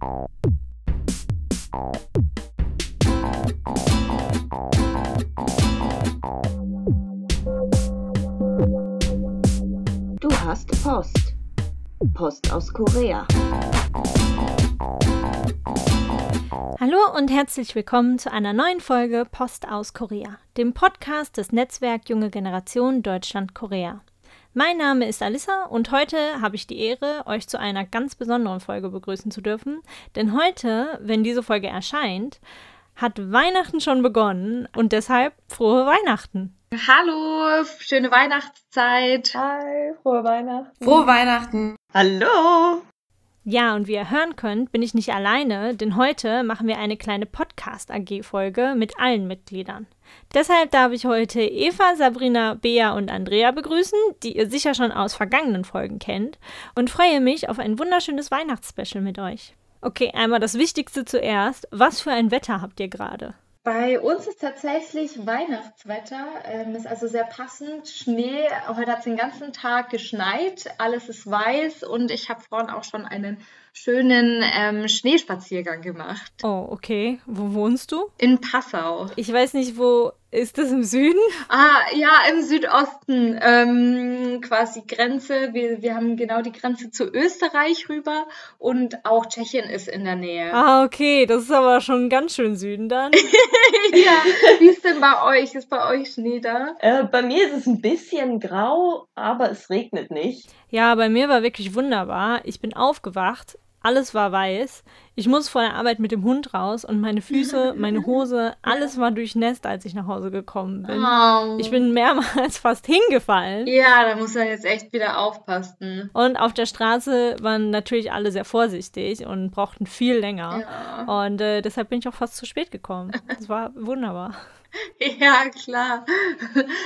Du hast Post. Post aus Korea. Hallo und herzlich willkommen zu einer neuen Folge Post aus Korea, dem Podcast des Netzwerk Junge Generation Deutschland-Korea. Mein Name ist Alissa und heute habe ich die Ehre, euch zu einer ganz besonderen Folge begrüßen zu dürfen. Denn heute, wenn diese Folge erscheint, hat Weihnachten schon begonnen und deshalb frohe Weihnachten. Hallo, schöne Weihnachtszeit. Hi, frohe Weihnachten. Frohe Weihnachten. Hallo. Ja, und wie ihr hören könnt, bin ich nicht alleine, denn heute machen wir eine kleine Podcast-AG-Folge mit allen Mitgliedern. Deshalb darf ich heute Eva, Sabrina, Bea und Andrea begrüßen, die ihr sicher schon aus vergangenen Folgen kennt, und freue mich auf ein wunderschönes Weihnachtsspecial mit euch. Okay, einmal das Wichtigste zuerst. Was für ein Wetter habt ihr gerade? Bei uns ist tatsächlich Weihnachtswetter, ähm, ist also sehr passend. Schnee, heute hat es den ganzen Tag geschneit, alles ist weiß und ich habe vorhin auch schon einen schönen ähm, Schneespaziergang gemacht. Oh, okay. Wo wohnst du? In Passau. Ich weiß nicht, wo ist das im Süden? Ah, ja, im Südosten. Ähm, quasi Grenze. Wir, wir haben genau die Grenze zu Österreich rüber und auch Tschechien ist in der Nähe. Ah, okay. Das ist aber schon ganz schön Süden dann. ja, wie ist denn bei euch? Ist bei euch Schnee da? Äh, bei mir ist es ein bisschen grau, aber es regnet nicht. Ja, bei mir war wirklich wunderbar. Ich bin aufgewacht alles war weiß. Ich muss vor der Arbeit mit dem Hund raus und meine Füße, meine Hose, alles war durchnässt, als ich nach Hause gekommen bin. Oh. Ich bin mehrmals fast hingefallen. Ja, da muss man jetzt echt wieder aufpassen. Und auf der Straße waren natürlich alle sehr vorsichtig und brauchten viel länger. Ja. Und äh, deshalb bin ich auch fast zu spät gekommen. Das war wunderbar. Ja, klar.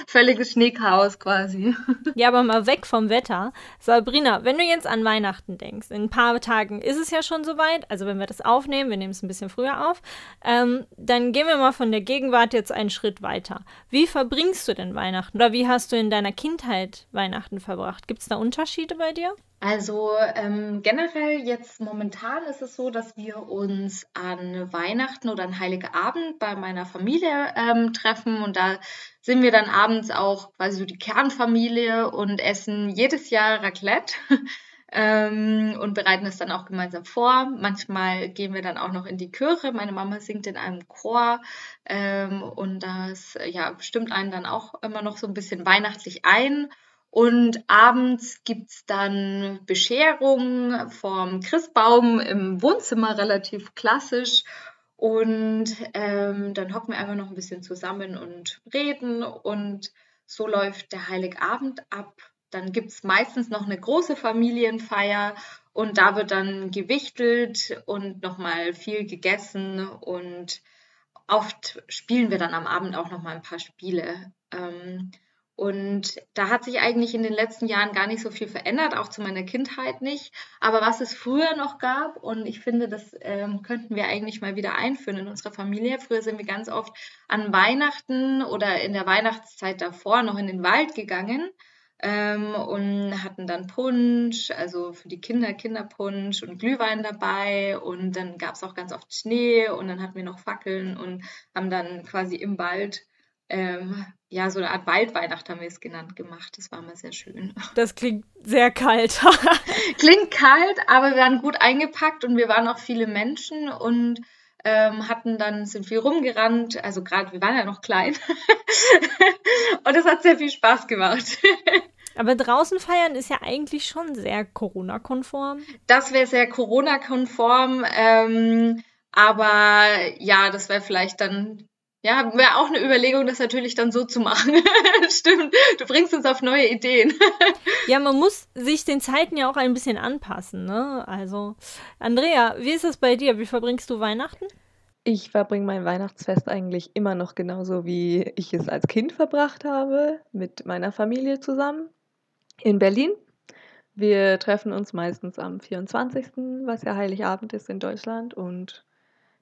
Völliges Schneechaos quasi. Ja, aber mal weg vom Wetter. Sabrina, wenn du jetzt an Weihnachten denkst, in ein paar Tagen ist es ja schon soweit, also wenn wir das aufnehmen, wir nehmen es ein bisschen früher auf, ähm, dann gehen wir mal von der Gegenwart jetzt einen Schritt weiter. Wie verbringst du denn Weihnachten? Oder wie hast du in deiner Kindheit Weihnachten verbracht? Gibt es da Unterschiede bei dir? Also ähm, generell jetzt momentan ist es so, dass wir uns an Weihnachten oder an Heilige Abend bei meiner Familie ähm, treffen und da sind wir dann abends auch quasi so die Kernfamilie und essen jedes Jahr Raclette. Ähm, und bereiten es dann auch gemeinsam vor. Manchmal gehen wir dann auch noch in die Chöre. Meine Mama singt in einem Chor ähm, und das ja, stimmt einen dann auch immer noch so ein bisschen weihnachtlich ein. Und abends gibt es dann Bescherung vom Christbaum im Wohnzimmer, relativ klassisch. Und ähm, dann hocken wir einfach noch ein bisschen zusammen und reden. Und so läuft der Heiligabend ab. Dann gibt es meistens noch eine große Familienfeier und da wird dann gewichtelt und nochmal viel gegessen. Und oft spielen wir dann am Abend auch nochmal ein paar Spiele. Ähm, und da hat sich eigentlich in den letzten Jahren gar nicht so viel verändert, auch zu meiner Kindheit nicht. Aber was es früher noch gab, und ich finde, das ähm, könnten wir eigentlich mal wieder einführen in unserer Familie. Früher sind wir ganz oft an Weihnachten oder in der Weihnachtszeit davor noch in den Wald gegangen ähm, und hatten dann Punsch, also für die Kinder Kinderpunsch und Glühwein dabei. Und dann gab es auch ganz oft Schnee und dann hatten wir noch Fackeln und haben dann quasi im Wald ähm, ja, so eine Art Waldweihnacht haben wir es genannt gemacht. Das war mal sehr schön. Das klingt sehr kalt. klingt kalt, aber wir waren gut eingepackt und wir waren auch viele Menschen und ähm, hatten dann, sind viel rumgerannt. Also gerade, wir waren ja noch klein. und es hat sehr viel Spaß gemacht. Aber draußen feiern ist ja eigentlich schon sehr Corona-konform. Das wäre sehr Corona-konform. Ähm, aber ja, das wäre vielleicht dann ja, wäre auch eine Überlegung, das natürlich dann so zu machen. Stimmt, du bringst uns auf neue Ideen. ja, man muss sich den Zeiten ja auch ein bisschen anpassen, ne? Also, Andrea, wie ist es bei dir? Wie verbringst du Weihnachten? Ich verbringe mein Weihnachtsfest eigentlich immer noch genauso, wie ich es als Kind verbracht habe, mit meiner Familie zusammen in Berlin. Wir treffen uns meistens am 24., was ja Heiligabend ist in Deutschland, und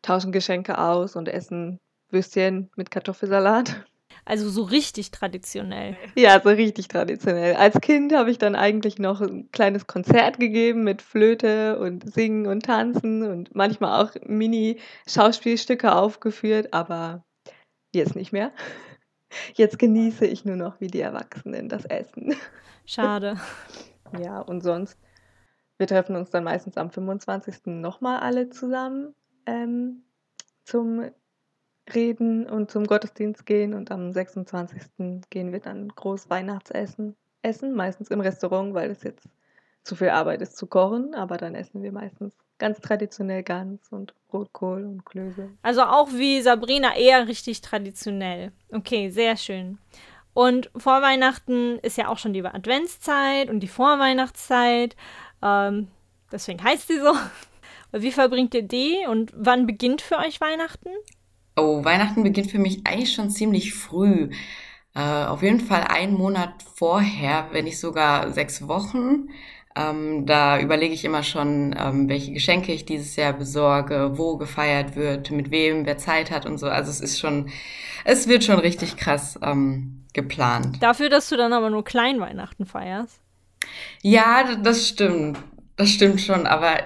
tauschen Geschenke aus und essen Würstchen mit Kartoffelsalat. Also so richtig traditionell. Ja, so richtig traditionell. Als Kind habe ich dann eigentlich noch ein kleines Konzert gegeben mit Flöte und Singen und Tanzen und manchmal auch Mini-Schauspielstücke aufgeführt, aber jetzt nicht mehr. Jetzt genieße ich nur noch wie die Erwachsenen das Essen. Schade. Ja, und sonst, wir treffen uns dann meistens am 25. nochmal alle zusammen ähm, zum Reden und zum Gottesdienst gehen und am 26. gehen wir dann groß Weihnachtsessen essen, meistens im Restaurant, weil es jetzt zu viel Arbeit ist zu kochen, aber dann essen wir meistens ganz traditionell Gans und Rotkohl und Klöße. Also auch wie Sabrina eher richtig traditionell. Okay, sehr schön. Und vor Weihnachten ist ja auch schon die Adventszeit und die Vorweihnachtszeit. Ähm, deswegen heißt sie so. Wie verbringt ihr die und wann beginnt für euch Weihnachten? Oh, Weihnachten beginnt für mich eigentlich schon ziemlich früh. Äh, auf jeden Fall einen Monat vorher, wenn nicht sogar sechs Wochen. Ähm, da überlege ich immer schon, ähm, welche Geschenke ich dieses Jahr besorge, wo gefeiert wird, mit wem, wer Zeit hat und so. Also es ist schon, es wird schon richtig krass ähm, geplant. Dafür, dass du dann aber nur Kleinweihnachten feierst. Ja, das stimmt. Das stimmt schon, aber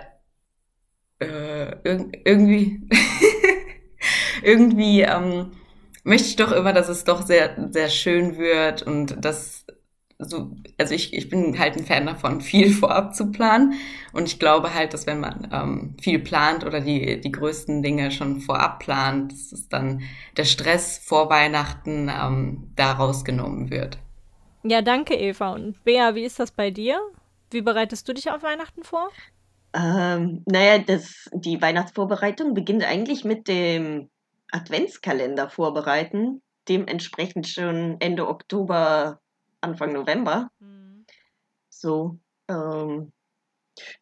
äh, ir irgendwie, irgendwie ähm, möchte ich doch immer, dass es doch sehr, sehr schön wird und dass so, also ich, ich bin halt ein Fan davon, viel vorab zu planen. Und ich glaube halt, dass wenn man ähm, viel plant oder die, die größten Dinge schon vorab plant, dass es dann der Stress vor Weihnachten ähm, da rausgenommen wird. Ja, danke, Eva. Und Bea, wie ist das bei dir? Wie bereitest du dich auf Weihnachten vor? Ähm, naja, das, die Weihnachtsvorbereitung beginnt eigentlich mit dem Adventskalender vorbereiten, dementsprechend schon Ende Oktober, Anfang November. Mhm. So, ähm,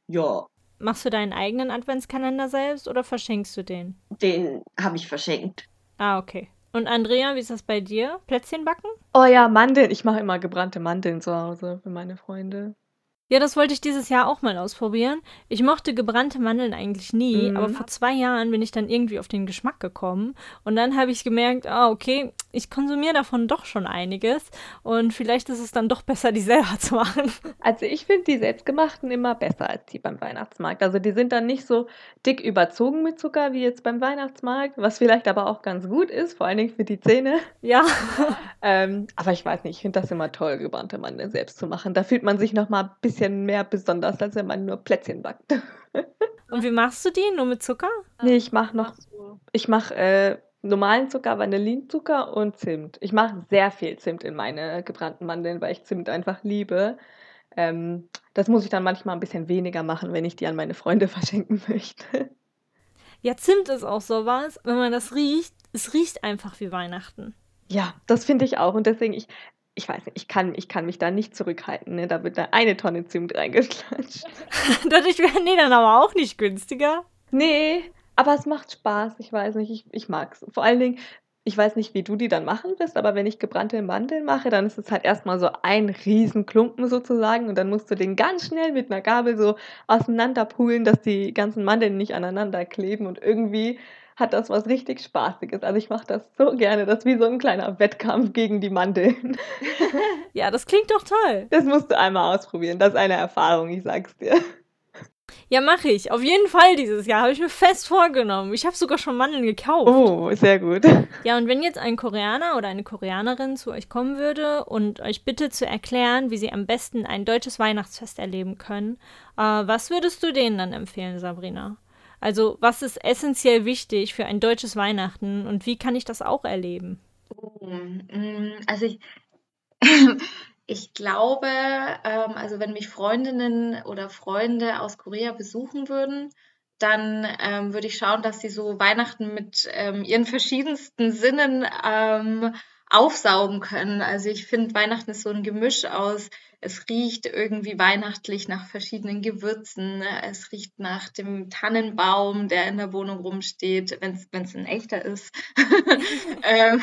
ja. Machst du deinen eigenen Adventskalender selbst oder verschenkst du den? Den habe ich verschenkt. Ah, okay. Und Andrea, wie ist das bei dir? Plätzchen backen? Oh ja, Mandeln. Ich mache immer gebrannte Mandeln zu Hause für meine Freunde. Ja, das wollte ich dieses Jahr auch mal ausprobieren. Ich mochte gebrannte Mandeln eigentlich nie, mhm. aber vor zwei Jahren bin ich dann irgendwie auf den Geschmack gekommen. Und dann habe ich gemerkt, ah, okay, ich konsumiere davon doch schon einiges. Und vielleicht ist es dann doch besser, die selber zu machen. Also ich finde die selbstgemachten immer besser als die beim Weihnachtsmarkt. Also die sind dann nicht so dick überzogen mit Zucker wie jetzt beim Weihnachtsmarkt, was vielleicht aber auch ganz gut ist, vor allen Dingen für die Zähne. Ja. ähm, aber ich weiß nicht, ich finde das immer toll, gebrannte Mandeln selbst zu machen. Da fühlt man sich noch mal ein bisschen bisschen mehr besonders, als wenn man nur Plätzchen backt. Und wie machst du die? Nur mit Zucker? Nee, ich mache noch, ich mache äh, normalen Zucker, Vanillinzucker und Zimt. Ich mache sehr viel Zimt in meine gebrannten Mandeln, weil ich Zimt einfach liebe. Ähm, das muss ich dann manchmal ein bisschen weniger machen, wenn ich die an meine Freunde verschenken möchte. Ja, Zimt ist auch sowas, wenn man das riecht, es riecht einfach wie Weihnachten. Ja, das finde ich auch. Und deswegen, ich, ich weiß nicht, ich kann, ich kann mich da nicht zurückhalten. Ne? Da wird da eine Tonne Zimt reingeklatscht. Dadurch wären die dann aber auch nicht günstiger. Nee, aber es macht Spaß. Ich weiß nicht, ich, ich mag es. Vor allen Dingen, ich weiß nicht, wie du die dann machen wirst, aber wenn ich gebrannte Mandeln mache, dann ist es halt erstmal so ein Riesenklumpen sozusagen und dann musst du den ganz schnell mit einer Gabel so auseinanderpulen, dass die ganzen Mandeln nicht aneinander kleben und irgendwie hat das was richtig Spaßiges. Also ich mache das so gerne. Das ist wie so ein kleiner Wettkampf gegen die Mandeln. Ja, das klingt doch toll. Das musst du einmal ausprobieren. Das ist eine Erfahrung, ich sag's dir. Ja, mache ich. Auf jeden Fall dieses Jahr. Habe ich mir fest vorgenommen. Ich habe sogar schon Mandeln gekauft. Oh, sehr gut. Ja, und wenn jetzt ein Koreaner oder eine Koreanerin zu euch kommen würde und euch bitte zu erklären, wie sie am besten ein deutsches Weihnachtsfest erleben können, äh, was würdest du denen dann empfehlen, Sabrina? Also, was ist essentiell wichtig für ein deutsches Weihnachten und wie kann ich das auch erleben? Oh, mm, also ich, ich glaube, ähm, also wenn mich Freundinnen oder Freunde aus Korea besuchen würden, dann ähm, würde ich schauen, dass sie so Weihnachten mit ähm, ihren verschiedensten Sinnen ähm, aufsaugen können. Also ich finde, Weihnachten ist so ein Gemisch aus es riecht irgendwie weihnachtlich nach verschiedenen Gewürzen. Es riecht nach dem Tannenbaum, der in der Wohnung rumsteht, wenn es ein echter ist. ähm,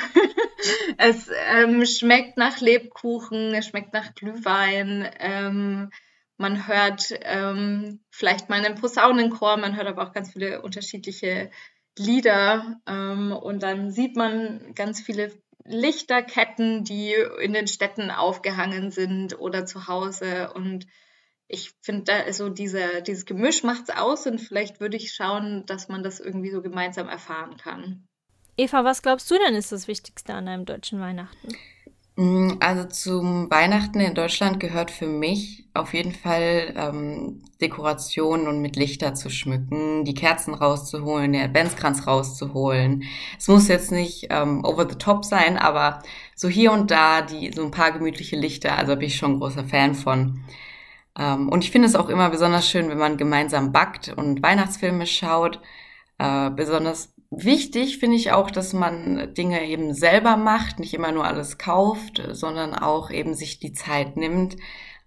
es ähm, schmeckt nach Lebkuchen, es schmeckt nach Glühwein. Ähm, man hört ähm, vielleicht mal einen Posaunenchor, man hört aber auch ganz viele unterschiedliche Lieder ähm, und dann sieht man ganz viele Lichterketten, die in den Städten aufgehangen sind oder zu Hause. Und ich finde, da also diese, dieses Gemisch macht es aus und vielleicht würde ich schauen, dass man das irgendwie so gemeinsam erfahren kann. Eva, was glaubst du denn ist das Wichtigste an einem deutschen Weihnachten? Mm, also zum Weihnachten in Deutschland gehört für mich auf jeden Fall ähm, Dekoration und mit Lichter zu schmücken, die Kerzen rauszuholen, den Adventskranz rauszuholen. Es muss jetzt nicht ähm, over the top sein, aber so hier und da die so ein paar gemütliche Lichter, also bin ich schon ein großer Fan von. Ähm, und ich finde es auch immer besonders schön, wenn man gemeinsam backt und Weihnachtsfilme schaut. Äh, besonders Wichtig finde ich auch, dass man Dinge eben selber macht, nicht immer nur alles kauft, sondern auch eben sich die Zeit nimmt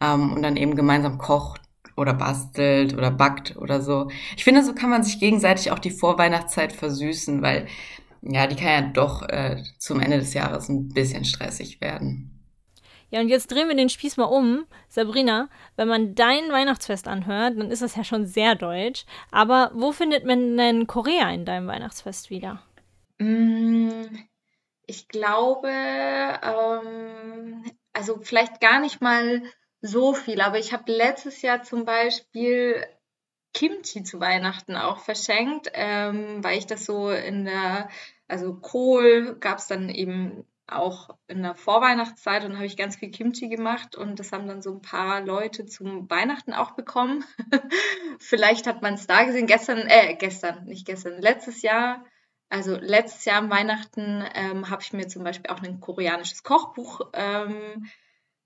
ähm, und dann eben gemeinsam kocht oder bastelt oder backt oder so. Ich finde, so kann man sich gegenseitig auch die Vorweihnachtszeit versüßen, weil ja, die kann ja doch äh, zum Ende des Jahres ein bisschen stressig werden. Ja, und jetzt drehen wir den Spieß mal um. Sabrina, wenn man dein Weihnachtsfest anhört, dann ist das ja schon sehr deutsch. Aber wo findet man denn Korea in deinem Weihnachtsfest wieder? Mm, ich glaube, ähm, also vielleicht gar nicht mal so viel, aber ich habe letztes Jahr zum Beispiel Kimchi zu Weihnachten auch verschenkt, ähm, weil ich das so in der, also Kohl gab es dann eben auch in der Vorweihnachtszeit und habe ich ganz viel Kimchi gemacht und das haben dann so ein paar Leute zum Weihnachten auch bekommen. Vielleicht hat man es da gesehen. Gestern, äh, gestern, nicht gestern, letztes Jahr, also letztes Jahr am Weihnachten ähm, habe ich mir zum Beispiel auch ein koreanisches Kochbuch ähm,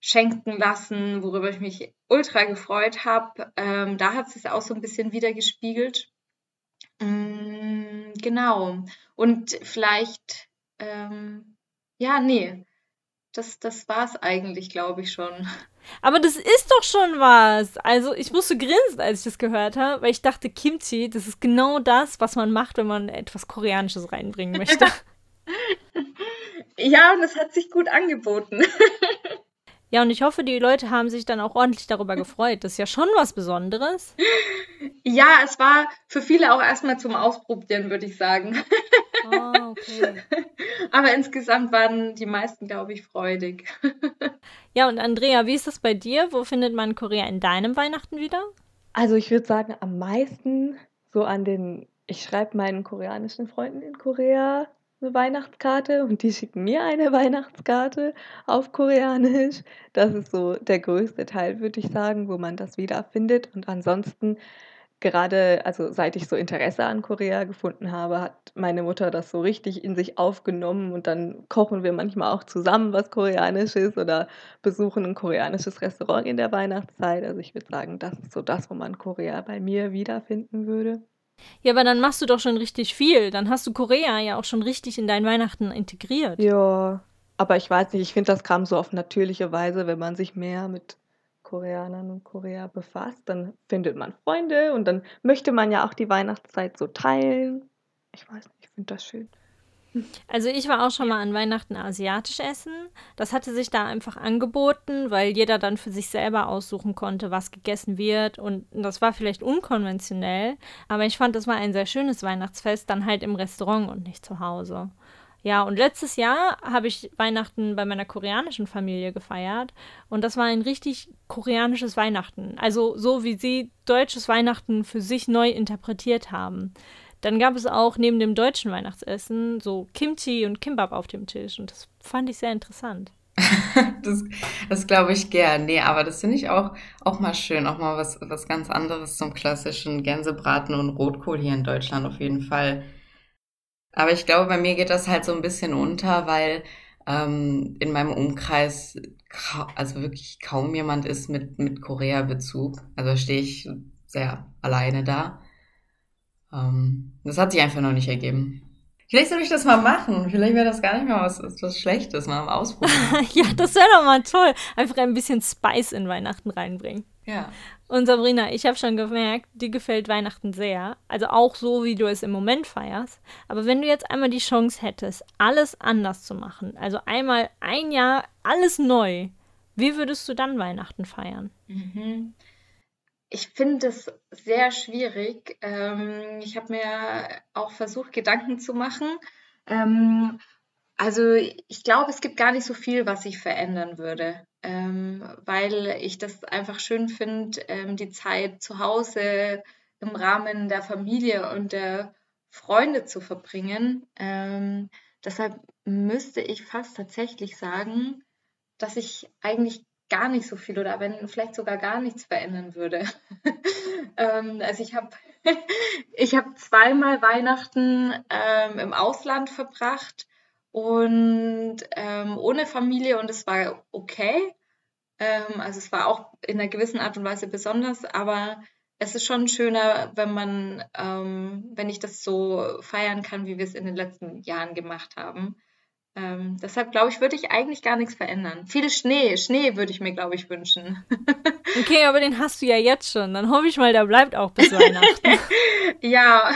schenken lassen, worüber ich mich ultra gefreut habe. Ähm, da hat es auch so ein bisschen wiedergespiegelt. Mm, genau. Und vielleicht ähm, ja, nee. Das, das war es eigentlich, glaube ich schon. Aber das ist doch schon was. Also ich musste grinsen, als ich das gehört habe, weil ich dachte, Kimchi, das ist genau das, was man macht, wenn man etwas Koreanisches reinbringen möchte. ja, und es hat sich gut angeboten. Ja, und ich hoffe, die Leute haben sich dann auch ordentlich darüber gefreut. Das ist ja schon was Besonderes. Ja, es war für viele auch erstmal zum Ausprobieren, würde ich sagen. Oh, okay. Aber insgesamt waren die meisten, glaube ich, freudig. Ja, und Andrea, wie ist das bei dir? Wo findet man Korea in deinem Weihnachten wieder? Also ich würde sagen, am meisten so an den, ich schreibe meinen koreanischen Freunden in Korea eine Weihnachtskarte und die schicken mir eine Weihnachtskarte auf Koreanisch. Das ist so der größte Teil, würde ich sagen, wo man das wiederfindet. Und ansonsten, gerade, also seit ich so Interesse an Korea gefunden habe, hat meine Mutter das so richtig in sich aufgenommen und dann kochen wir manchmal auch zusammen was Koreanisches oder besuchen ein koreanisches Restaurant in der Weihnachtszeit. Also ich würde sagen, das ist so das, wo man Korea bei mir wiederfinden würde. Ja, aber dann machst du doch schon richtig viel. Dann hast du Korea ja auch schon richtig in dein Weihnachten integriert. Ja, aber ich weiß nicht, ich finde, das kam so auf natürliche Weise, wenn man sich mehr mit Koreanern und Korea befasst, dann findet man Freunde und dann möchte man ja auch die Weihnachtszeit so teilen. Ich weiß nicht, ich finde das schön. Also ich war auch schon mal an Weihnachten asiatisch essen. Das hatte sich da einfach angeboten, weil jeder dann für sich selber aussuchen konnte, was gegessen wird. Und das war vielleicht unkonventionell, aber ich fand, das war ein sehr schönes Weihnachtsfest, dann halt im Restaurant und nicht zu Hause. Ja, und letztes Jahr habe ich Weihnachten bei meiner koreanischen Familie gefeiert und das war ein richtig koreanisches Weihnachten. Also so wie sie deutsches Weihnachten für sich neu interpretiert haben. Dann gab es auch neben dem deutschen Weihnachtsessen so Kimchi und Kimbab auf dem Tisch und das fand ich sehr interessant. das das glaube ich gern. Nee, aber das finde ich auch, auch mal schön. Auch mal was, was ganz anderes zum klassischen Gänsebraten und Rotkohl hier in Deutschland auf jeden Fall. Aber ich glaube, bei mir geht das halt so ein bisschen unter, weil ähm, in meinem Umkreis also wirklich kaum jemand ist mit, mit Korea-Bezug. Also stehe ich sehr alleine da. Ähm, das hat sich einfach noch nicht ergeben. Vielleicht soll ich das mal machen. Vielleicht wäre das gar nicht mal was, was Schlechtes, mal ausprobieren. ja, das wäre doch mal toll. Einfach ein bisschen Spice in Weihnachten reinbringen. Ja. Und Sabrina, ich habe schon gemerkt, dir gefällt Weihnachten sehr. Also auch so, wie du es im Moment feierst. Aber wenn du jetzt einmal die Chance hättest, alles anders zu machen, also einmal ein Jahr alles neu, wie würdest du dann Weihnachten feiern? Mhm. Ich finde es sehr schwierig. Ähm, ich habe mir auch versucht, Gedanken zu machen. Ähm, Also ich glaube, es gibt gar nicht so viel, was ich verändern würde, ähm, weil ich das einfach schön finde, ähm, die Zeit zu Hause im Rahmen der Familie und der Freunde zu verbringen. Ähm, deshalb müsste ich fast tatsächlich sagen, dass ich eigentlich gar nicht so viel oder wenn vielleicht sogar gar nichts verändern würde. ähm, also ich habe ich hab zweimal Weihnachten ähm, im Ausland verbracht und ähm, ohne Familie und es war okay. Ähm, also es war auch in einer gewissen Art und Weise besonders, aber es ist schon schöner, wenn man, ähm, wenn ich das so feiern kann, wie wir es in den letzten Jahren gemacht haben. Ähm, deshalb glaube ich, würde ich eigentlich gar nichts verändern. Viel Schnee, Schnee würde ich mir, glaube ich, wünschen. okay, aber den hast du ja jetzt schon. Dann hoffe ich mal, der bleibt auch bis Weihnachten. ja.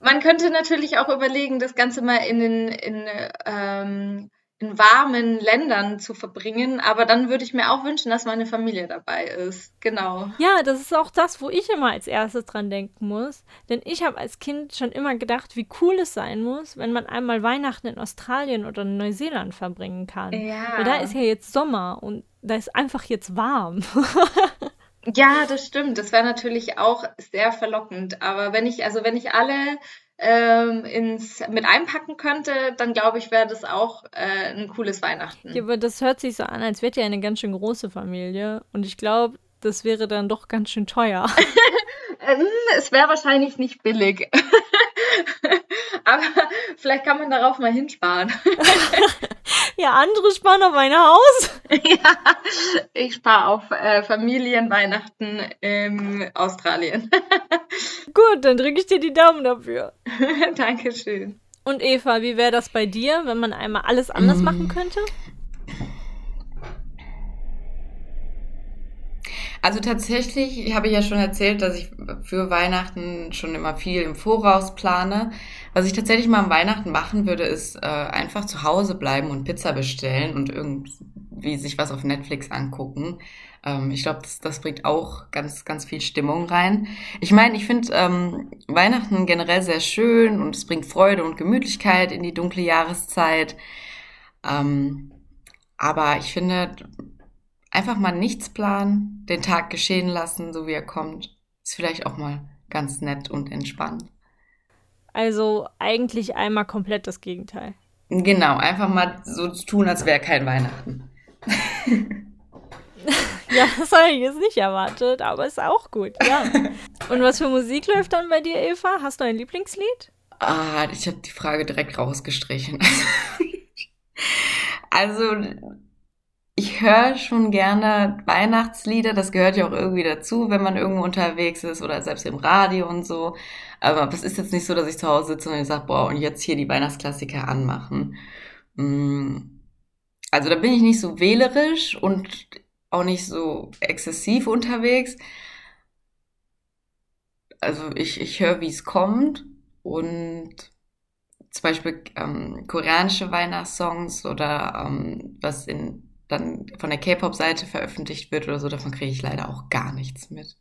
Man könnte natürlich auch überlegen, das Ganze mal in den in, ähm, in warmen Ländern zu verbringen. Aber dann würde ich mir auch wünschen, dass meine Familie dabei ist. Genau. Ja, das ist auch das, wo ich immer als erstes dran denken muss. Denn ich habe als Kind schon immer gedacht, wie cool es sein muss, wenn man einmal Weihnachten in Australien oder in Neuseeland verbringen kann. Ja. Weil da ist ja jetzt Sommer und da ist einfach jetzt warm. ja, das stimmt. Das wäre natürlich auch sehr verlockend. Aber wenn ich, also wenn ich alle ähm, ins, mit einpacken könnte, dann glaube ich, wäre das auch äh, ein cooles Weihnachten. Ja, aber das hört sich so an, als wäre ja eine ganz schön große Familie. Und ich glaube, das wäre dann doch ganz schön teuer. Ähm, es wäre wahrscheinlich nicht billig. aber vielleicht kann man darauf mal hinsparen. ja, andere sparen auf ein Haus. ja, ich spare auf äh, Familienweihnachten in Australien. Gut, dann drücke ich dir die Daumen dafür. Dankeschön. Und Eva, wie wäre das bei dir, wenn man einmal alles anders mm. machen könnte? Also tatsächlich habe ich ja schon erzählt, dass ich für Weihnachten schon immer viel im Voraus plane. Was ich tatsächlich mal am Weihnachten machen würde, ist äh, einfach zu Hause bleiben und Pizza bestellen und irgendwie sich was auf Netflix angucken. Ähm, ich glaube, das, das bringt auch ganz, ganz viel Stimmung rein. Ich meine, ich finde ähm, Weihnachten generell sehr schön und es bringt Freude und Gemütlichkeit in die dunkle Jahreszeit. Ähm, aber ich finde, einfach mal nichts planen, den Tag geschehen lassen, so wie er kommt, ist vielleicht auch mal ganz nett und entspannt. Also eigentlich einmal komplett das Gegenteil. Genau, einfach mal so tun, als wäre kein Weihnachten. ja, das habe ich jetzt nicht erwartet, aber ist auch gut, ja. Und was für Musik läuft dann bei dir, Eva? Hast du ein Lieblingslied? Ah, ich habe die Frage direkt rausgestrichen. also, ich höre schon gerne Weihnachtslieder, das gehört ja auch irgendwie dazu, wenn man irgendwo unterwegs ist oder selbst im Radio und so. Aber es ist jetzt nicht so, dass ich zu Hause sitze und ich sage, boah, und jetzt hier die Weihnachtsklassiker anmachen. Mm. Also da bin ich nicht so wählerisch und auch nicht so exzessiv unterwegs. Also ich, ich höre, wie es kommt und zum Beispiel ähm, koreanische Weihnachtssongs oder ähm, was in dann von der K-Pop-Seite veröffentlicht wird oder so, davon kriege ich leider auch gar nichts mit.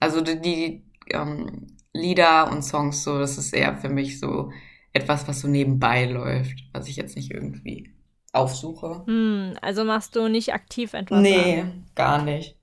Also die, die ähm, Lieder und Songs so, das ist eher für mich so etwas, was so nebenbei läuft, was ich jetzt nicht irgendwie aufsuche. Hm, also machst du nicht aktiv etwas? Nee, an. gar nicht.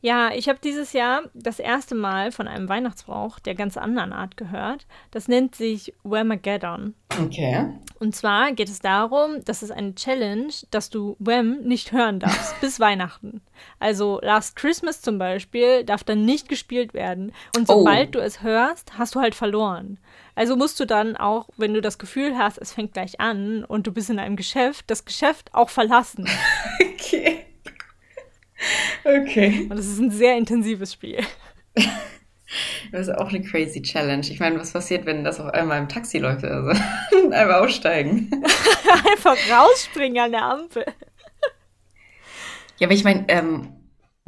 Ja, ich habe dieses Jahr das erste Mal von einem Weihnachtsbrauch der ganz anderen Art gehört. Das nennt sich Whamageddon. Okay. Und zwar geht es darum, dass es eine Challenge, dass du Wham nicht hören darfst bis Weihnachten. Also Last Christmas zum Beispiel darf dann nicht gespielt werden. Und sobald oh. du es hörst, hast du halt verloren. Also musst du dann auch, wenn du das Gefühl hast, es fängt gleich an und du bist in einem Geschäft, das Geschäft auch verlassen. okay. Okay. Und es ist ein sehr intensives Spiel. Das ist auch eine crazy Challenge. Ich meine, was passiert, wenn das auf einmal im Taxi läuft? Also einfach aussteigen. einfach rausspringen an der Ampel. Ja, aber ich meine, ähm,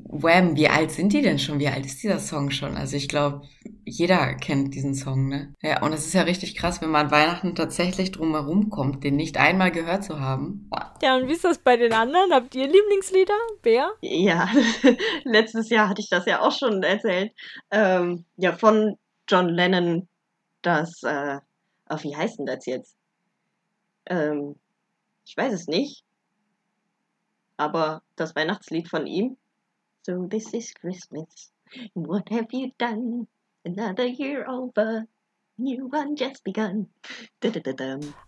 Wham, wie alt sind die denn schon? Wie alt ist dieser Song schon? Also ich glaube, jeder kennt diesen Song, ne? Ja, und es ist ja richtig krass, wenn man Weihnachten tatsächlich drumherum kommt, den nicht einmal gehört zu haben. Ja, und wie ist das bei den anderen? Habt ihr Lieblingslieder, Bär? Ja, letztes Jahr hatte ich das ja auch schon erzählt. Ähm, ja, von John Lennon, das, äh, oh, wie heißt denn das jetzt? Ähm, ich weiß es nicht. Aber das Weihnachtslied von ihm. So this is Christmas. What have you done? Another year over. New one just begun.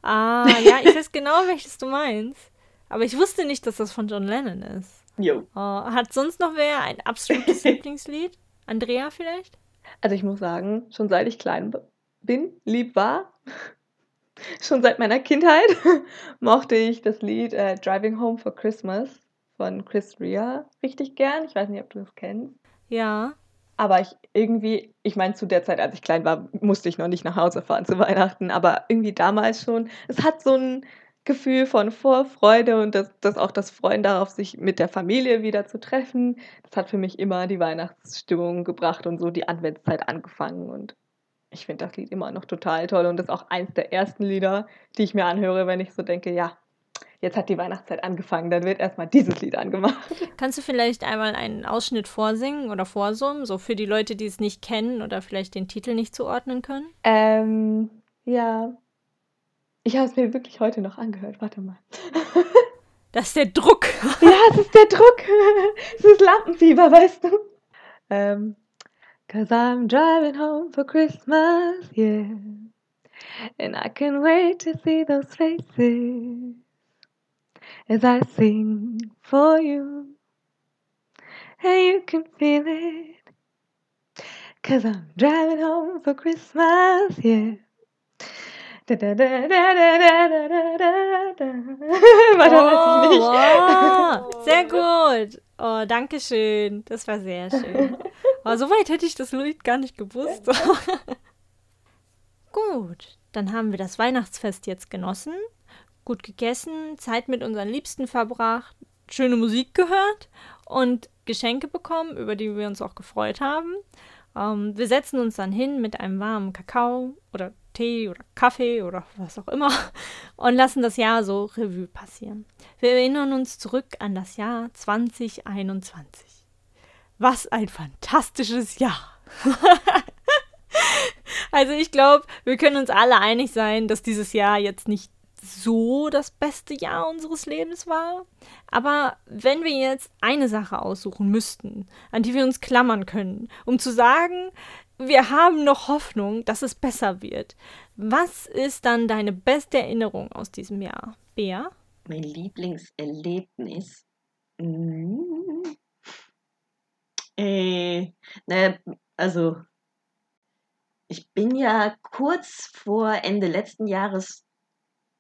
Ah, ja, ich weiß genau, welches du meinst. Aber ich wusste nicht, dass das von John Lennon ist. Jo. Oh, hat sonst noch wer ein absolutes Lieblingslied? Andrea vielleicht? Also ich muss sagen, schon seit ich klein bin, lieb war, schon seit meiner Kindheit, mochte ich das Lied äh, Driving Home for Christmas von Chris Rea richtig gern. Ich weiß nicht, ob du das kennst. Ja. Aber ich irgendwie, ich meine, zu der Zeit, als ich klein war, musste ich noch nicht nach Hause fahren zu Weihnachten, aber irgendwie damals schon. Es hat so ein Gefühl von Vorfreude und das, das auch das Freuen darauf, sich mit der Familie wieder zu treffen. Das hat für mich immer die Weihnachtsstimmung gebracht und so die Adventszeit angefangen. Und ich finde das Lied immer noch total toll und das ist auch eins der ersten Lieder, die ich mir anhöre, wenn ich so denke, ja, jetzt hat die Weihnachtszeit angefangen, dann wird erstmal dieses Lied angemacht. Kannst du vielleicht einmal einen Ausschnitt vorsingen oder vorsummen, so für die Leute, die es nicht kennen oder vielleicht den Titel nicht zuordnen können? Ähm, ja. Ich habe es mir wirklich heute noch angehört. Warte mal. Das ist der Druck. ja, es ist der Druck. es ist Lampenfieber, weißt du. Ähm, Cause I'm driving home for Christmas, yeah. And I can wait to see those faces as I sing for you. And you can feel it. Cause I'm driving home for Christmas, yeah. Da, da, da, oh, wow. Sehr gut. Oh, danke schön. Das war sehr schön. Oh, so weit hätte ich das Lied gar nicht gewusst. gut, dann haben wir das Weihnachtsfest jetzt genossen gut gegessen, Zeit mit unseren Liebsten verbracht, schöne Musik gehört und Geschenke bekommen, über die wir uns auch gefreut haben. Ähm, wir setzen uns dann hin mit einem warmen Kakao oder Tee oder Kaffee oder was auch immer und lassen das Jahr so Revue passieren. Wir erinnern uns zurück an das Jahr 2021. Was ein fantastisches Jahr! also ich glaube, wir können uns alle einig sein, dass dieses Jahr jetzt nicht so das beste Jahr unseres Lebens war. Aber wenn wir jetzt eine Sache aussuchen müssten, an die wir uns klammern können, um zu sagen, wir haben noch Hoffnung, dass es besser wird, was ist dann deine beste Erinnerung aus diesem Jahr? Bea? Mein Lieblingserlebnis. Mm. Äh, ne, also ich bin ja kurz vor Ende letzten Jahres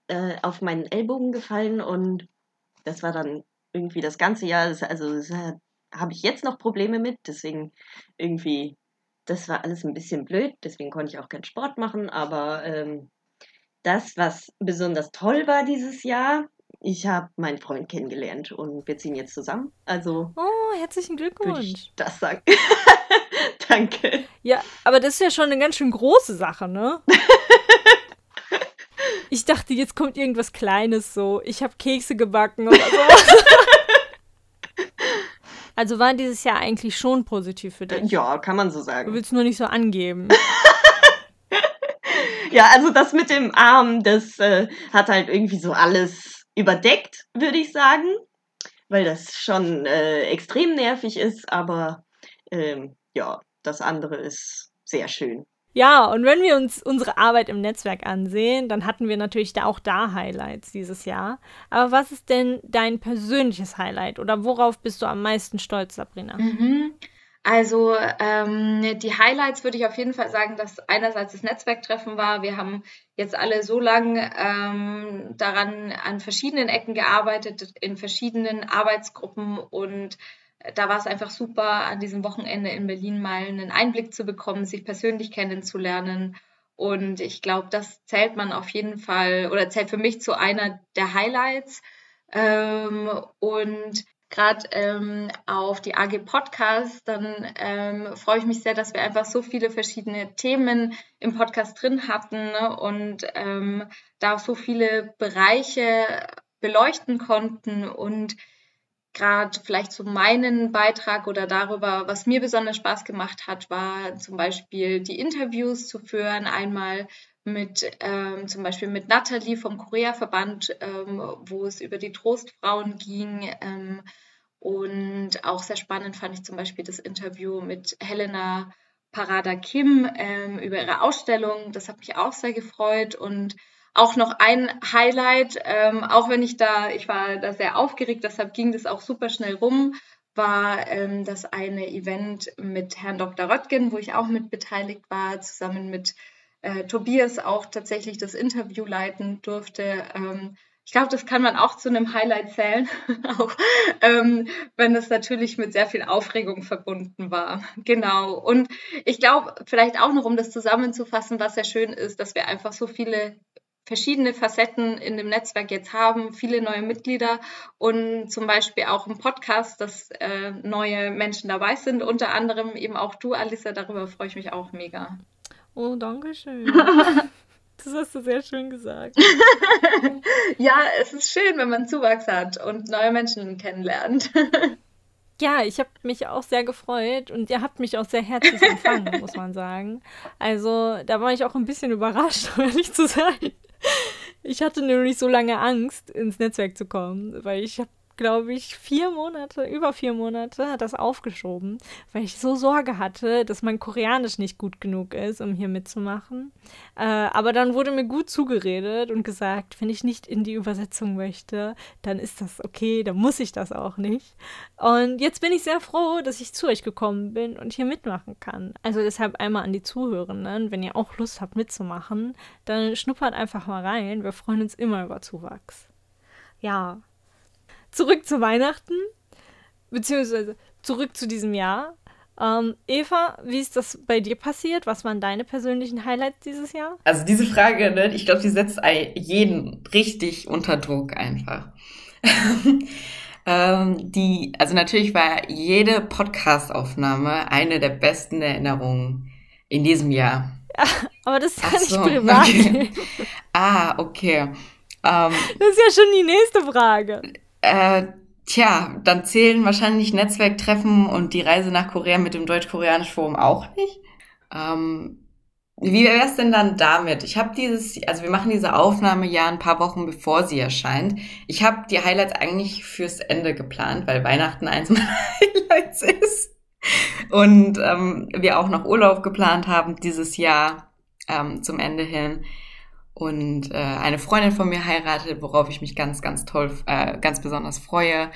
äh, auf meinen Ellbogen gefallen und das war dann irgendwie das ganze Jahr, das, also das habe ich jetzt noch Probleme mit, deswegen irgendwie, das war alles ein bisschen blöd, deswegen konnte ich auch keinen Sport machen, aber ähm, das, was besonders toll war dieses Jahr, ich habe meinen Freund kennengelernt und wir ziehen jetzt zusammen. Also Oh, herzlichen Glückwunsch. ich das sagen. Danke. Ja, aber das ist ja schon eine ganz schön große Sache, ne? Ich dachte, jetzt kommt irgendwas Kleines so. Ich habe Kekse gebacken oder so. Also war dieses Jahr eigentlich schon positiv für dich. Ja, kann man so Du sagen. willst nur nicht so angeben. Ja, also das mit dem Arm, das äh, hat halt irgendwie so alles überdeckt, würde ich sagen. Weil das schon äh, extrem nervig ist, aber ähm, ja, das andere ist sehr schön. Ja, und wenn wir uns unsere Arbeit im Netzwerk ansehen, dann hatten wir natürlich da auch da Highlights dieses Jahr. Aber was ist denn dein persönliches Highlight oder worauf bist du am meisten stolz, Sabrina? Mhm. Also ähm, die Highlights würde ich auf jeden Fall sagen, dass einerseits das Netzwerktreffen war. Wir haben jetzt alle so lange ähm, daran an verschiedenen Ecken gearbeitet, in verschiedenen Arbeitsgruppen und da war es einfach super, an diesem Wochenende in Berlin mal einen Einblick zu bekommen, sich persönlich kennenzulernen. Und ich glaube, das zählt man auf jeden Fall oder zählt für mich zu einer der Highlights. Ähm, und gerade ähm, auf die AG Podcast, dann ähm, freue ich mich sehr, dass wir einfach so viele verschiedene Themen im Podcast drin hatten ne? und ähm, da so viele Bereiche beleuchten konnten und gerade vielleicht so meinen Beitrag oder darüber, was mir besonders Spaß gemacht hat, war zum Beispiel die Interviews zu führen, einmal mit ähm, zum Beispiel mit Nathalie vom Korea-Verband, ähm, wo es über die Trostfrauen ging. Ähm, und auch sehr spannend fand ich zum Beispiel das Interview mit Helena Parada Kim ähm, über ihre Ausstellung. Das hat mich auch sehr gefreut. Und auch noch ein Highlight, ähm, auch wenn ich da, ich war da sehr aufgeregt, deshalb ging das auch super schnell rum, war ähm, das eine Event mit Herrn Dr. Röttgen, wo ich auch mit beteiligt war, zusammen mit äh, Tobias auch tatsächlich das Interview leiten durfte. Ähm, ich glaube, das kann man auch zu einem Highlight zählen, auch ähm, wenn es natürlich mit sehr viel Aufregung verbunden war. Genau. Und ich glaube, vielleicht auch noch, um das zusammenzufassen, was sehr schön ist, dass wir einfach so viele verschiedene Facetten in dem Netzwerk jetzt haben, viele neue Mitglieder und zum Beispiel auch im Podcast, dass äh, neue Menschen dabei sind, unter anderem eben auch du, Alissa, darüber freue ich mich auch mega. Oh, danke schön. Das hast du sehr schön gesagt. ja, es ist schön, wenn man Zuwachs hat und neue Menschen kennenlernt. Ja, ich habe mich auch sehr gefreut und ihr habt mich auch sehr herzlich empfangen, muss man sagen. Also da war ich auch ein bisschen überrascht, um ehrlich zu sein. Ich hatte nämlich so lange Angst, ins Netzwerk zu kommen, weil ich habe glaube ich, vier Monate, über vier Monate hat das aufgeschoben, weil ich so Sorge hatte, dass mein Koreanisch nicht gut genug ist, um hier mitzumachen. Äh, aber dann wurde mir gut zugeredet und gesagt, wenn ich nicht in die Übersetzung möchte, dann ist das okay, dann muss ich das auch nicht. Und jetzt bin ich sehr froh, dass ich zu euch gekommen bin und hier mitmachen kann. Also deshalb einmal an die Zuhörenden, wenn ihr auch Lust habt mitzumachen, dann schnuppert einfach mal rein. Wir freuen uns immer über Zuwachs. Ja, zurück zu Weihnachten, beziehungsweise zurück zu diesem Jahr. Ähm, Eva, wie ist das bei dir passiert? Was waren deine persönlichen Highlights dieses Jahr? Also diese Frage, ne, ich glaube, die setzt jeden richtig unter Druck einfach. ähm, die, also natürlich war jede Podcast-Aufnahme eine der besten Erinnerungen in diesem Jahr. Ja, aber das ist ja nicht so, privat. Okay. Ah, okay. Ähm, das ist ja schon die nächste Frage. Äh, tja, dann zählen wahrscheinlich Netzwerktreffen und die Reise nach Korea mit dem Deutsch-Koreanisch Forum auch nicht. Ähm, wie wäre es denn dann damit? Ich habe dieses, also wir machen diese Aufnahme ja ein paar Wochen bevor sie erscheint. Ich habe die Highlights eigentlich fürs Ende geplant, weil Weihnachten eins meiner Highlights ist. Und ähm, wir auch noch Urlaub geplant haben dieses Jahr ähm, zum Ende hin und äh, eine Freundin von mir heiratet, worauf ich mich ganz, ganz toll, äh, ganz besonders freue.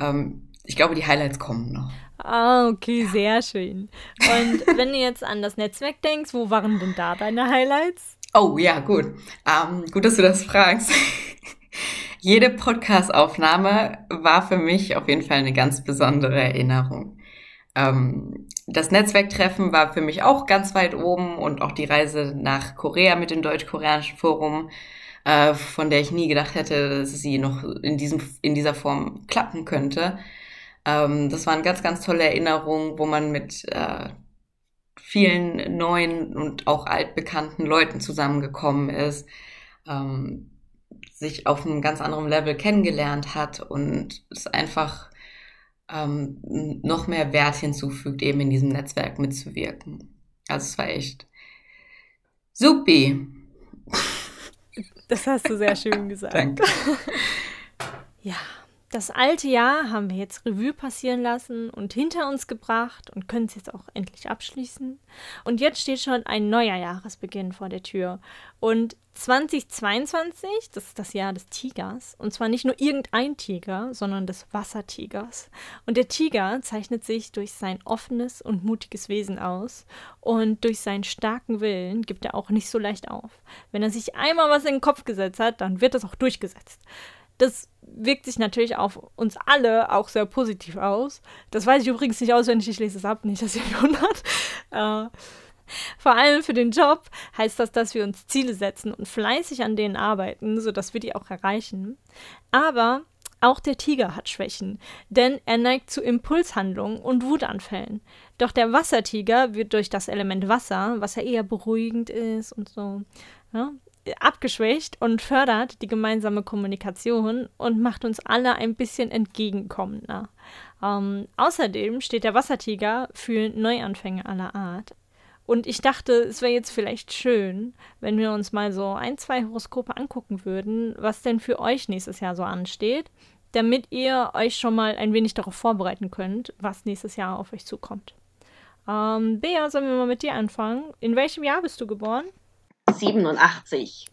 Ähm, ich glaube, die Highlights kommen noch. Ah, okay, sehr schön. Und wenn du jetzt an das Netzwerk denkst, wo waren denn da deine Highlights? Oh ja, gut. Ähm, gut, dass du das fragst. Jede Podcast-Aufnahme war für mich auf jeden Fall eine ganz besondere Erinnerung. Ähm, das Netzwerktreffen war für mich auch ganz weit oben und auch die Reise nach Korea mit dem Deutsch-Koreanischen Forum, äh, von der ich nie gedacht hätte, dass sie noch in, diesem, in dieser Form klappen könnte. Ähm, das waren ganz, ganz tolle Erinnerungen, wo man mit äh, vielen neuen und auch altbekannten Leuten zusammengekommen ist, ähm, sich auf einem ganz anderen Level kennengelernt hat und es einfach ähm, noch mehr Wert hinzufügt, eben in diesem Netzwerk mitzuwirken. Also es war echt supi. Das hast du sehr schön gesagt. Danke. Ja, das alte Jahr haben wir jetzt Revue passieren lassen und hinter uns gebracht und können es jetzt auch endlich abschließen. Und jetzt steht schon ein neuer Jahresbeginn vor der Tür. Und 2022, das ist das Jahr des Tigers. Und zwar nicht nur irgendein Tiger, sondern des Wassertigers. Und der Tiger zeichnet sich durch sein offenes und mutiges Wesen aus. Und durch seinen starken Willen gibt er auch nicht so leicht auf. Wenn er sich einmal was in den Kopf gesetzt hat, dann wird das auch durchgesetzt. Das wirkt sich natürlich auf uns alle auch sehr positiv aus. Das weiß ich übrigens nicht auswendig, ich lese es ab, nicht, dass ihr wundert. Äh, vor allem für den Job heißt das, dass wir uns Ziele setzen und fleißig an denen arbeiten, sodass wir die auch erreichen. Aber auch der Tiger hat Schwächen, denn er neigt zu Impulshandlungen und Wutanfällen. Doch der Wassertiger wird durch das Element Wasser, was ja eher beruhigend ist und so, ja, abgeschwächt und fördert die gemeinsame Kommunikation und macht uns alle ein bisschen entgegenkommender. Ähm, außerdem steht der Wassertiger für Neuanfänge aller Art. Und ich dachte, es wäre jetzt vielleicht schön, wenn wir uns mal so ein, zwei Horoskope angucken würden, was denn für euch nächstes Jahr so ansteht, damit ihr euch schon mal ein wenig darauf vorbereiten könnt, was nächstes Jahr auf euch zukommt. Ähm, Bea, sollen wir mal mit dir anfangen? In welchem Jahr bist du geboren? 87.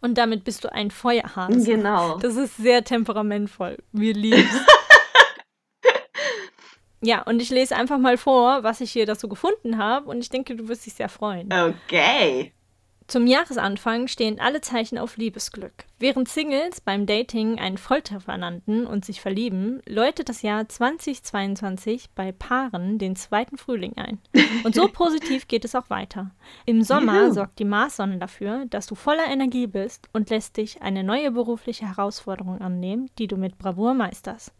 Und damit bist du ein Feuerhase. Genau. Das ist sehr temperamentvoll. Wir lieben Ja, und ich lese einfach mal vor, was ich hier dazu gefunden habe. Und ich denke, du wirst dich sehr freuen. Okay. Zum Jahresanfang stehen alle Zeichen auf Liebesglück. Während Singles beim Dating einen Volltreffer nannten und sich verlieben, läutet das Jahr 2022 bei Paaren den zweiten Frühling ein. Und so positiv geht es auch weiter. Im Sommer Juhu. sorgt die Marssonne dafür, dass du voller Energie bist und lässt dich eine neue berufliche Herausforderung annehmen, die du mit Bravour meisterst.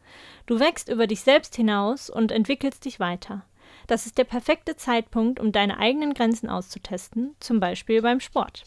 Du wächst über dich selbst hinaus und entwickelst dich weiter. Das ist der perfekte Zeitpunkt, um deine eigenen Grenzen auszutesten, zum Beispiel beim Sport.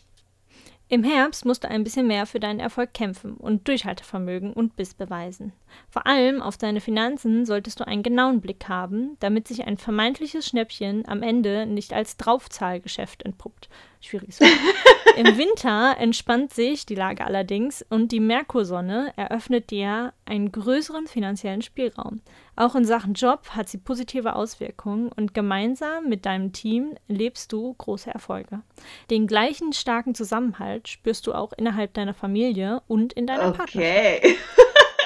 Im Herbst musst du ein bisschen mehr für deinen Erfolg kämpfen und Durchhaltevermögen und Biss beweisen. Vor allem auf deine Finanzen solltest du einen genauen Blick haben, damit sich ein vermeintliches Schnäppchen am Ende nicht als Draufzahlgeschäft entpuppt. Schwieriges Wort. Im Winter entspannt sich die Lage allerdings und die Merkursonne eröffnet dir einen größeren finanziellen Spielraum. Auch in Sachen Job hat sie positive Auswirkungen und gemeinsam mit deinem Team lebst du große Erfolge. Den gleichen starken Zusammenhalt spürst du auch innerhalb deiner Familie und in deiner Partnerschaft. Okay.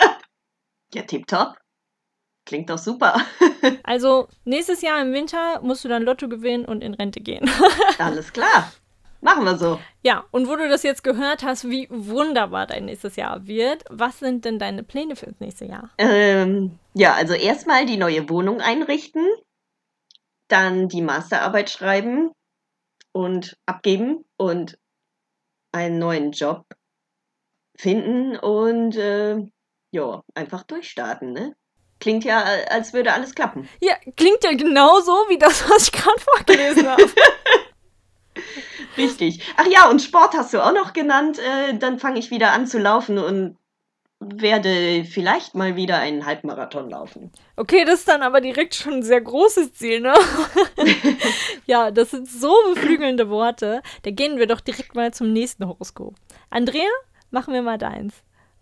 ja, tipptopp. Klingt doch super. Also nächstes Jahr im Winter musst du dann Lotto gewinnen und in Rente gehen. Alles klar. Machen wir so. Ja, und wo du das jetzt gehört hast, wie wunderbar dein nächstes Jahr wird, was sind denn deine Pläne fürs nächste Jahr? Ähm, ja, also erstmal die neue Wohnung einrichten, dann die Masterarbeit schreiben und abgeben und einen neuen Job finden und äh, ja, einfach durchstarten, ne? Klingt ja, als würde alles klappen. Ja, klingt ja genauso wie das, was ich gerade vorgelesen habe. Richtig. Ach ja, und Sport hast du auch noch genannt. Äh, dann fange ich wieder an zu laufen und werde vielleicht mal wieder einen Halbmarathon laufen. Okay, das ist dann aber direkt schon ein sehr großes Ziel, ne? ja, das sind so beflügelnde Worte. Da gehen wir doch direkt mal zum nächsten Horoskop. Andrea, machen wir mal deins.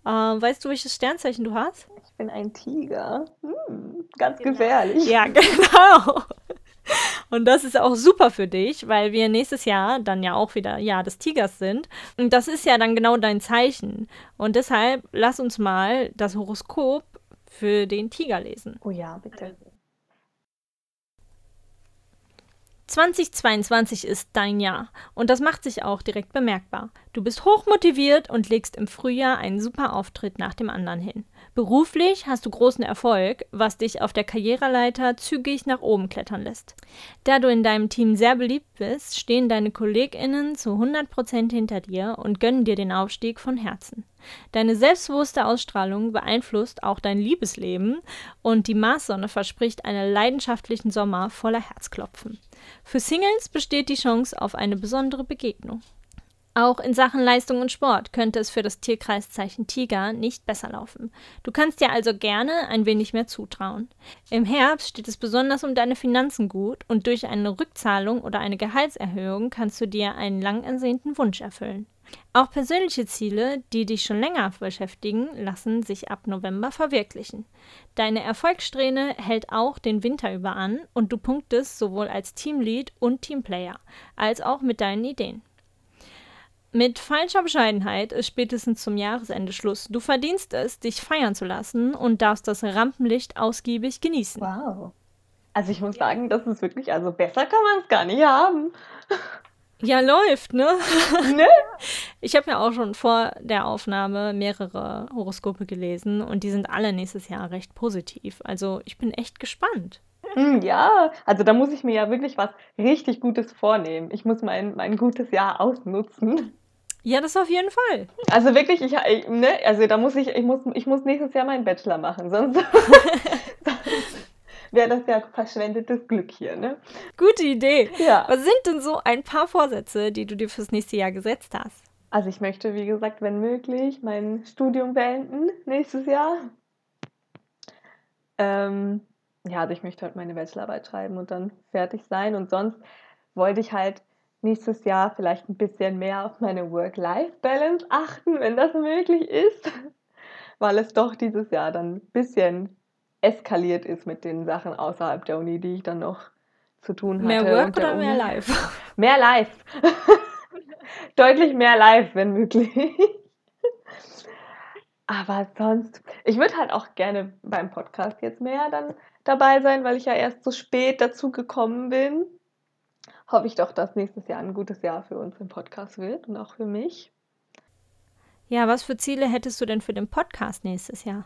Äh, weißt du, welches Sternzeichen du hast? Ich bin ein Tiger. Hm, ganz gefährlich. Ja, genau. Und das ist auch super für dich, weil wir nächstes Jahr dann ja auch wieder Jahr des Tigers sind. Und das ist ja dann genau dein Zeichen. Und deshalb lass uns mal das Horoskop für den Tiger lesen. Oh ja, bitte. 2022 ist dein Jahr und das macht sich auch direkt bemerkbar. Du bist hochmotiviert und legst im Frühjahr einen super Auftritt nach dem anderen hin. Beruflich hast du großen Erfolg, was dich auf der Karriereleiter zügig nach oben klettern lässt. Da du in deinem Team sehr beliebt bist, stehen deine KollegInnen zu 100% hinter dir und gönnen dir den Aufstieg von Herzen. Deine selbstbewusste Ausstrahlung beeinflusst auch dein Liebesleben und die Marssonne verspricht einen leidenschaftlichen Sommer voller Herzklopfen. Für Singles besteht die Chance auf eine besondere Begegnung. Auch in Sachen Leistung und Sport könnte es für das Tierkreiszeichen Tiger nicht besser laufen. Du kannst dir also gerne ein wenig mehr zutrauen. Im Herbst steht es besonders um deine Finanzen gut und durch eine Rückzahlung oder eine Gehaltserhöhung kannst du dir einen lang ersehnten Wunsch erfüllen. Auch persönliche Ziele, die dich schon länger beschäftigen, lassen sich ab November verwirklichen. Deine Erfolgssträhne hält auch den Winter über an und du punktest sowohl als Teamlead und Teamplayer als auch mit deinen Ideen. Mit falscher Bescheidenheit ist spätestens zum Jahresende Schluss. Du verdienst es, dich feiern zu lassen und darfst das Rampenlicht ausgiebig genießen. Wow. Also ich muss sagen, das ist wirklich, also besser kann man es gar nicht haben. Ja, läuft, ne? Ne? Ich habe ja auch schon vor der Aufnahme mehrere Horoskope gelesen und die sind alle nächstes Jahr recht positiv. Also ich bin echt gespannt. Hm, Ja, also da muss ich mir ja wirklich was richtig Gutes vornehmen. Ich muss mein, mein gutes Jahr ausnutzen. Ja, das auf jeden Fall. Also wirklich, ich, ich- ne, also da muss ich, ich muss, ich muss nächstes Jahr meinen Bachelor machen, sonst, sonst wäre das ja verschwendetes Glück hier, ne? Gute Idee. Ja. Was sind denn so ein paar Vorsätze, die du dir fürs nächste Jahr gesetzt hast? Also ich möchte, wie gesagt, wenn möglich, mein Studium beenden nächstes Jahr. Ähm, ja, also ich möchte halt meine Bachelorarbeit schreiben und dann fertig sein. Und sonst wollte ich halt nächstes Jahr vielleicht ein bisschen mehr auf meine Work-Life-Balance achten, wenn das möglich ist, weil es doch dieses Jahr dann ein bisschen eskaliert ist mit den Sachen außerhalb der Uni, die ich dann noch zu tun hatte. Mehr Work oder Uni. mehr Life? Mehr Life. Deutlich mehr Life, wenn möglich. Aber sonst, ich würde halt auch gerne beim Podcast jetzt mehr dann dabei sein, weil ich ja erst so spät dazu gekommen bin. Hoffe ich doch, dass nächstes Jahr ein gutes Jahr für uns im Podcast wird und auch für mich. Ja, was für Ziele hättest du denn für den Podcast nächstes Jahr?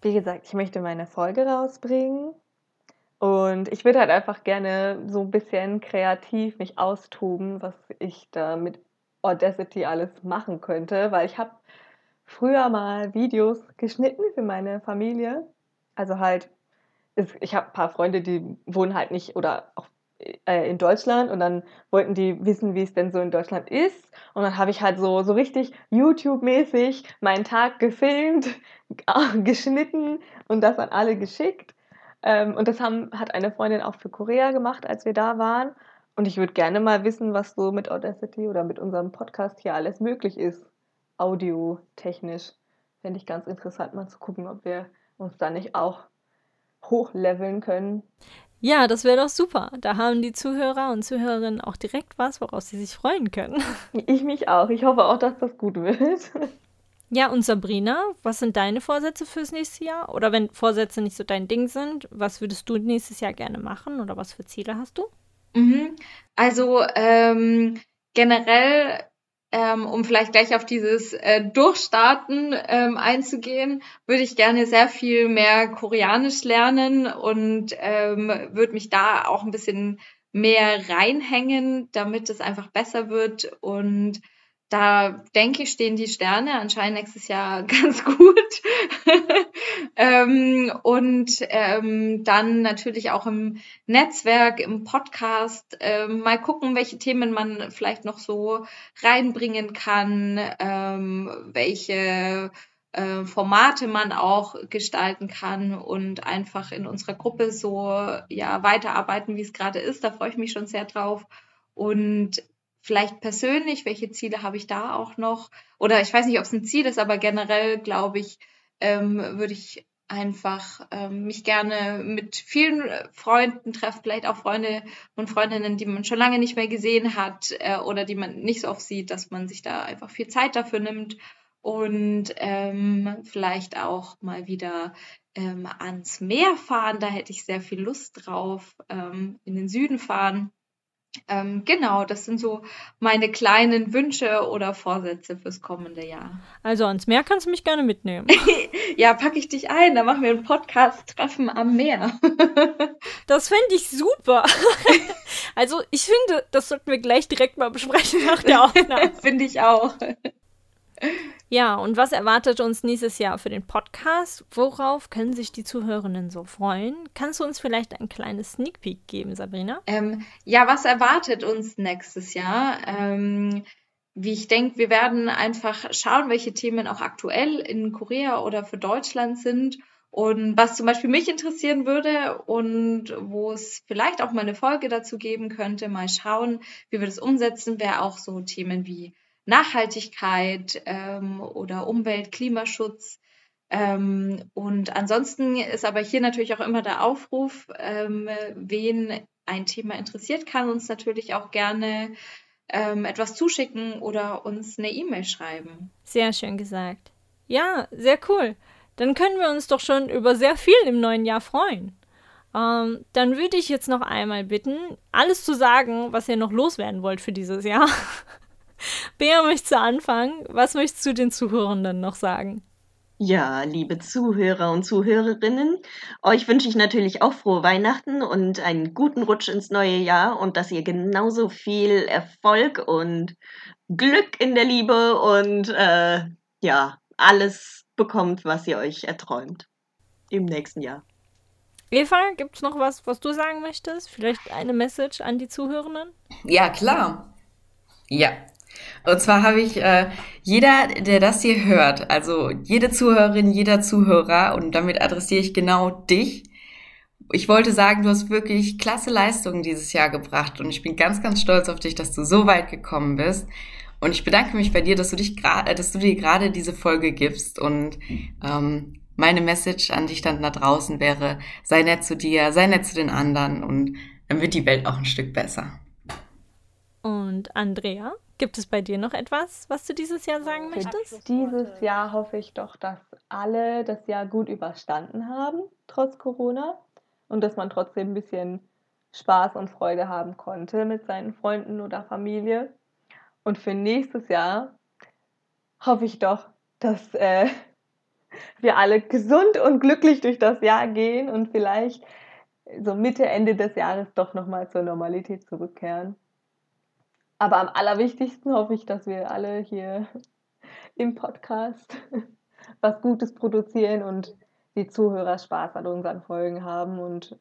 Wie gesagt, ich möchte meine Folge rausbringen. Und ich würde halt einfach gerne so ein bisschen kreativ mich austoben, was ich da mit Audacity alles machen könnte, weil ich habe früher mal Videos geschnitten für meine Familie. Also halt, ich habe ein paar Freunde, die wohnen halt nicht oder auch äh, in Deutschland und dann wollten die wissen, wie es denn so in Deutschland ist. Und dann habe ich halt so, so richtig YouTube-mäßig meinen Tag gefilmt, geschnitten und das an alle geschickt. Ähm, und das haben, hat eine Freundin auch für Korea gemacht, als wir da waren. Und ich würde gerne mal wissen, was so mit Audacity oder mit unserem Podcast hier alles möglich ist audiotechnisch. Fände ich ganz interessant, mal zu gucken, ob wir uns da nicht auch hochleveln können. Ja, das wäre doch super. Da haben die Zuhörer und Zuhörerinnen auch direkt was, woraus sie sich freuen können. Ich mich auch. Ich hoffe auch, dass das gut wird. Ja, und Sabrina, was sind deine Vorsätze fürs nächste Jahr? Oder wenn Vorsätze nicht so dein Ding sind, was würdest du nächstes Jahr gerne machen oder was für Ziele hast du? Mhm. Also ähm, generell ähm, um vielleicht gleich auf dieses äh, Durchstarten ähm, einzugehen, würde ich gerne sehr viel mehr Koreanisch lernen und ähm, würde mich da auch ein bisschen mehr reinhängen, damit es einfach besser wird und da denke ich, stehen die Sterne anscheinend nächstes Jahr ganz gut. ähm, und ähm, dann natürlich auch im Netzwerk, im Podcast ähm, mal gucken, welche Themen man vielleicht noch so reinbringen kann, ähm, welche äh, Formate man auch gestalten kann und einfach in unserer Gruppe so ja weiterarbeiten, wie es gerade ist. Da freue ich mich schon sehr drauf. Und vielleicht persönlich, welche Ziele habe ich da auch noch? Oder ich weiß nicht, ob es ein Ziel ist, aber generell glaube ich, ähm, würde ich einfach ähm, mich gerne mit vielen Freunden treffen, vielleicht auch Freunde und Freundinnen, die man schon lange nicht mehr gesehen hat äh, oder die man nicht so oft sieht, dass man sich da einfach viel Zeit dafür nimmt und ähm, vielleicht auch mal wieder ähm, ans Meer fahren. Da hätte ich sehr viel Lust drauf, ähm, in den Süden fahren. Ähm, genau, das sind so meine kleinen Wünsche oder Vorsätze fürs kommende Jahr. Also ans Meer kannst du mich gerne mitnehmen. ja, packe ich dich ein, da machen wir ein Podcast-Treffen am Meer. das fände ich super. also ich finde, das sollten wir gleich direkt mal besprechen nach der Aufnahme. finde ich auch. Ja, und was erwartet uns nächstes Jahr für den Podcast? Worauf können sich die Zuhörenden so freuen? Kannst du uns vielleicht ein kleines Sneak Peek geben, Sabrina? Ähm, ja, was erwartet uns nächstes Jahr? Ähm, wie ich denke, wir werden einfach schauen, welche Themen auch aktuell in Korea oder für Deutschland sind und was zum Beispiel mich interessieren würde und wo es vielleicht auch mal eine Folge dazu geben könnte. Mal schauen, wie wir das umsetzen, wäre auch so Themen wie Nachhaltigkeit ähm, oder Umwelt, Klimaschutz. Ähm, und ansonsten ist aber hier natürlich auch immer der Aufruf, ähm, wen ein Thema interessiert, kann uns natürlich auch gerne ähm, etwas zuschicken oder uns eine E-Mail schreiben. Sehr schön gesagt. Ja, sehr cool. Dann können wir uns doch schon über sehr viel im neuen Jahr freuen. Ähm, dann würde ich jetzt noch einmal bitten, alles zu sagen, was ihr noch loswerden wollt für dieses Jahr. Bea, möchtest du anfangen? Was möchtest du den Zuhörenden noch sagen? Ja, liebe Zuhörer und Zuhörerinnen, euch wünsche ich natürlich auch frohe Weihnachten und einen guten Rutsch ins neue Jahr und dass ihr genauso viel Erfolg und Glück in der Liebe und äh, ja, alles bekommt, was ihr euch erträumt im nächsten Jahr. Eva, gibt es noch was, was du sagen möchtest? Vielleicht eine Message an die Zuhörenden? Ja, klar. Ja, und zwar habe ich äh, jeder, der das hier hört, also jede Zuhörerin, jeder Zuhörer, und damit adressiere ich genau dich, ich wollte sagen, du hast wirklich klasse Leistungen dieses Jahr gebracht und ich bin ganz, ganz stolz auf dich, dass du so weit gekommen bist. Und ich bedanke mich bei dir, dass du dich gerade, dass du dir gerade diese Folge gibst. Und ähm, meine Message an dich dann da draußen wäre: Sei nett zu dir, sei nett zu den anderen und dann wird die Welt auch ein Stück besser. Und Andrea, gibt es bei dir noch etwas, was du dieses Jahr sagen möchtest? Dieses Jahr hoffe ich doch, dass alle das Jahr gut überstanden haben, trotz Corona. Und dass man trotzdem ein bisschen Spaß und Freude haben konnte mit seinen Freunden oder Familie. Und für nächstes Jahr hoffe ich doch, dass äh, wir alle gesund und glücklich durch das Jahr gehen und vielleicht so Mitte, Ende des Jahres doch nochmal zur Normalität zurückkehren. Aber am allerwichtigsten hoffe ich, dass wir alle hier im Podcast was Gutes produzieren und die Zuhörer Spaß an unseren Folgen haben und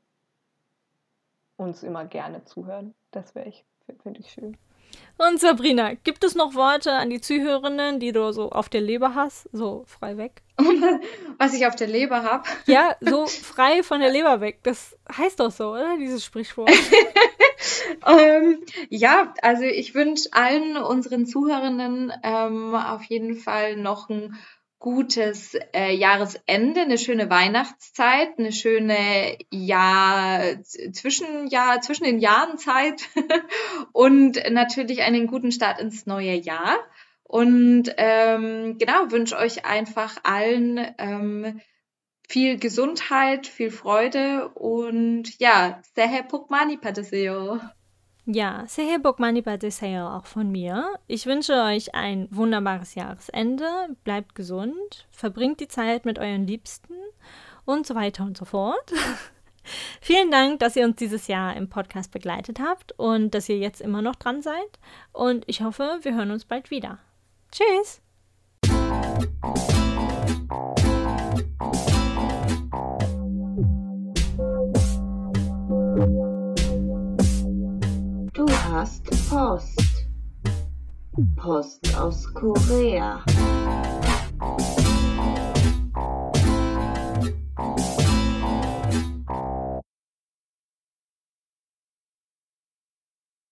uns immer gerne zuhören. Das wäre ich, finde ich schön. Und Sabrina, gibt es noch Worte an die Zuhörerinnen, die du so auf der Leber hast? So frei weg. Was ich auf der Leber habe? Ja, so frei von der Leber weg. Das heißt doch so, oder? Dieses Sprichwort. ähm, ja, also ich wünsche allen unseren Zuhörerinnen ähm, auf jeden Fall noch ein gutes äh, Jahresende, eine schöne Weihnachtszeit, eine schöne Jahr Zwischenjahr zwischen den Jahren Zeit und natürlich einen guten Start ins neue Jahr. Und ähm, genau wünsche euch einfach allen ähm, viel Gesundheit, viel Freude und ja, sehe Pukmani Padeseo. Ja, Sehe Bokmani Badeseo auch von mir. Ich wünsche euch ein wunderbares Jahresende. Bleibt gesund, verbringt die Zeit mit euren Liebsten und so weiter und so fort. Vielen Dank, dass ihr uns dieses Jahr im Podcast begleitet habt und dass ihr jetzt immer noch dran seid. Und ich hoffe, wir hören uns bald wieder. Tschüss! Hast Post. Post aus Korea.